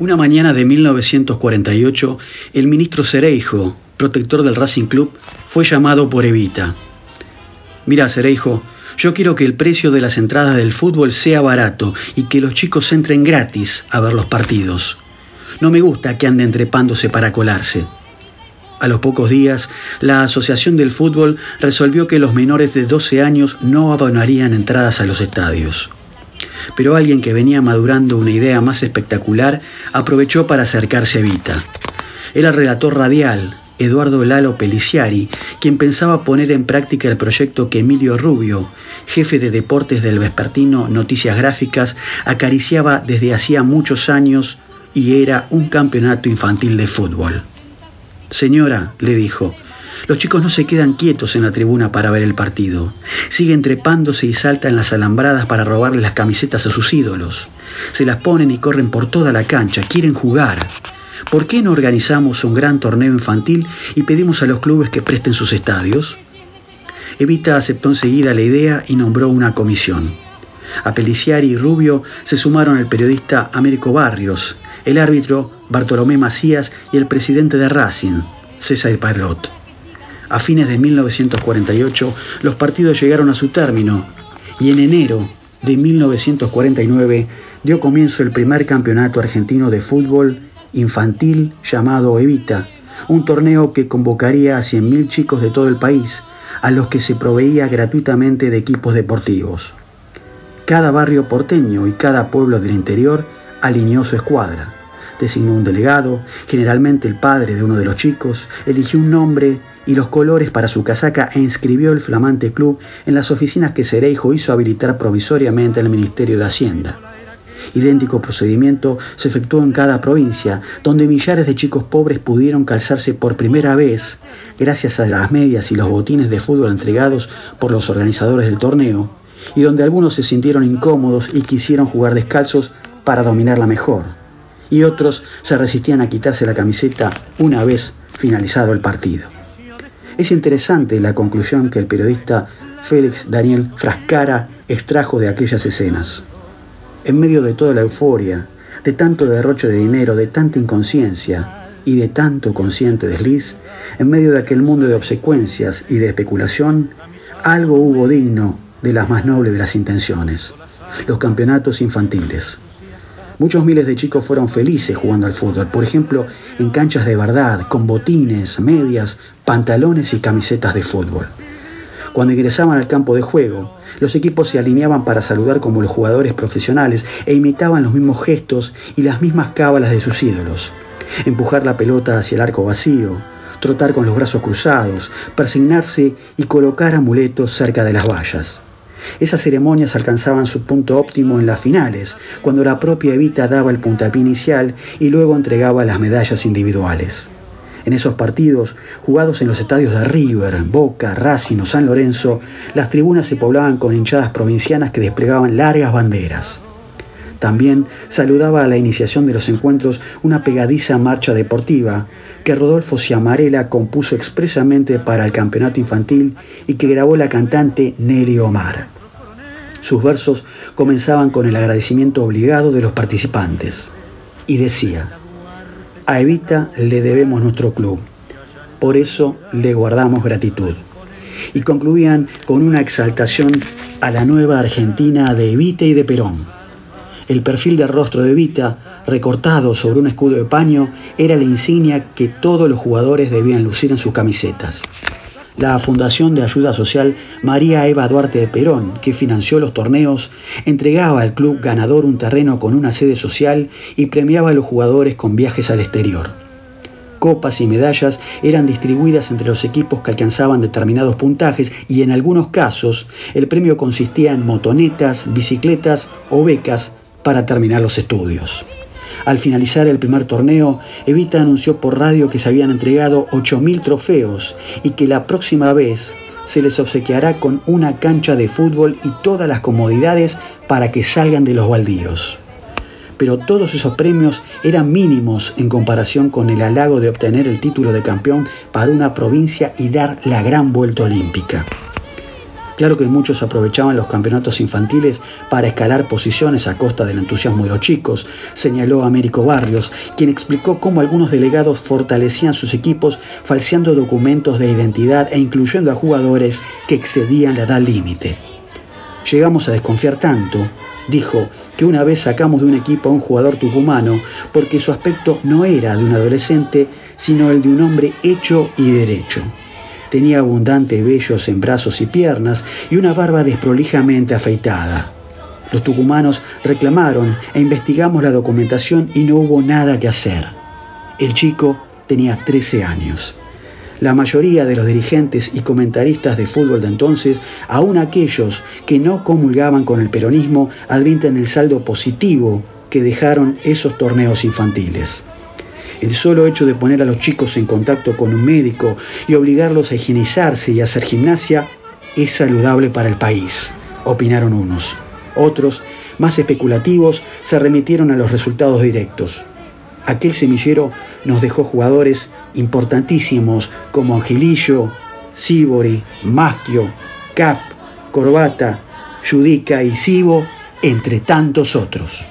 Una mañana de 1948, el ministro Cereijo, protector del Racing Club, fue llamado por Evita. Mira, Cereijo, yo quiero que el precio de las entradas del fútbol sea barato y que los chicos entren gratis a ver los partidos. No me gusta que anden trepándose para colarse. A los pocos días, la Asociación del Fútbol resolvió que los menores de 12 años no abonarían entradas a los estadios pero alguien que venía madurando una idea más espectacular aprovechó para acercarse a Evita. Era el relator radial, Eduardo Lalo Peliciari, quien pensaba poner en práctica el proyecto que Emilio Rubio, jefe de deportes del vespertino Noticias Gráficas, acariciaba desde hacía muchos años y era un campeonato infantil de fútbol. Señora, le dijo, los chicos no se quedan quietos en la tribuna para ver el partido. Siguen trepándose y saltan las alambradas para robarle las camisetas a sus ídolos. Se las ponen y corren por toda la cancha, quieren jugar. ¿Por qué no organizamos un gran torneo infantil y pedimos a los clubes que presten sus estadios? Evita aceptó enseguida la idea y nombró una comisión. A Peliciari y Rubio se sumaron el periodista Américo Barrios, el árbitro Bartolomé Macías y el presidente de Racing, César Parlot. A fines de 1948 los partidos llegaron a su término y en enero de 1949 dio comienzo el primer campeonato argentino de fútbol infantil llamado Evita, un torneo que convocaría a 100.000 chicos de todo el país, a los que se proveía gratuitamente de equipos deportivos. Cada barrio porteño y cada pueblo del interior alineó su escuadra designó un delegado, generalmente el padre de uno de los chicos, eligió un nombre y los colores para su casaca e inscribió el flamante club en las oficinas que Cereijo hizo habilitar provisoriamente al Ministerio de Hacienda. Idéntico procedimiento se efectuó en cada provincia, donde millares de chicos pobres pudieron calzarse por primera vez, gracias a las medias y los botines de fútbol entregados por los organizadores del torneo, y donde algunos se sintieron incómodos y quisieron jugar descalzos para dominarla mejor y otros se resistían a quitarse la camiseta una vez finalizado el partido. Es interesante la conclusión que el periodista Félix Daniel Frascara extrajo de aquellas escenas. En medio de toda la euforia, de tanto derroche de dinero, de tanta inconsciencia y de tanto consciente desliz, en medio de aquel mundo de obsecuencias y de especulación, algo hubo digno de las más nobles de las intenciones, los campeonatos infantiles. Muchos miles de chicos fueron felices jugando al fútbol, por ejemplo, en canchas de verdad, con botines, medias, pantalones y camisetas de fútbol. Cuando ingresaban al campo de juego, los equipos se alineaban para saludar como los jugadores profesionales e imitaban los mismos gestos y las mismas cábalas de sus ídolos. Empujar la pelota hacia el arco vacío, trotar con los brazos cruzados, persignarse y colocar amuletos cerca de las vallas. Esas ceremonias alcanzaban su punto óptimo en las finales, cuando la propia Evita daba el puntapié inicial y luego entregaba las medallas individuales. En esos partidos, jugados en los estadios de River, Boca, Racing o San Lorenzo, las tribunas se poblaban con hinchadas provincianas que desplegaban largas banderas. También saludaba a la iniciación de los encuentros una pegadiza marcha deportiva que Rodolfo Ciamarela compuso expresamente para el campeonato infantil y que grabó la cantante Nelly Omar. Sus versos comenzaban con el agradecimiento obligado de los participantes y decía, a Evita le debemos nuestro club, por eso le guardamos gratitud. Y concluían con una exaltación a la nueva Argentina de Evita y de Perón. El perfil de rostro de Evita, recortado sobre un escudo de paño, era la insignia que todos los jugadores debían lucir en sus camisetas la Fundación de Ayuda Social María Eva Duarte de Perón, que financió los torneos, entregaba al club ganador un terreno con una sede social y premiaba a los jugadores con viajes al exterior. Copas y medallas eran distribuidas entre los equipos que alcanzaban determinados puntajes y en algunos casos el premio consistía en motonetas, bicicletas o becas para terminar los estudios. Al finalizar el primer torneo, Evita anunció por radio que se habían entregado 8.000 trofeos y que la próxima vez se les obsequiará con una cancha de fútbol y todas las comodidades para que salgan de los baldíos. Pero todos esos premios eran mínimos en comparación con el halago de obtener el título de campeón para una provincia y dar la gran vuelta olímpica. Claro que muchos aprovechaban los campeonatos infantiles para escalar posiciones a costa del entusiasmo de los chicos, señaló Américo Barrios, quien explicó cómo algunos delegados fortalecían sus equipos falseando documentos de identidad e incluyendo a jugadores que excedían la edad límite. Llegamos a desconfiar tanto, dijo, que una vez sacamos de un equipo a un jugador tucumano porque su aspecto no era de un adolescente, sino el de un hombre hecho y derecho. Tenía abundante vellos en brazos y piernas y una barba desprolijamente afeitada. Los tucumanos reclamaron e investigamos la documentación y no hubo nada que hacer. El chico tenía 13 años. La mayoría de los dirigentes y comentaristas de fútbol de entonces, aun aquellos que no comulgaban con el peronismo, advierten el saldo positivo que dejaron esos torneos infantiles. El solo hecho de poner a los chicos en contacto con un médico y obligarlos a higienizarse y a hacer gimnasia es saludable para el país, opinaron unos. Otros, más especulativos, se remitieron a los resultados directos. Aquel semillero nos dejó jugadores importantísimos como Angilillo, Sibori, Maschio, Cap, Corbata, Judica y Sibo, entre tantos otros.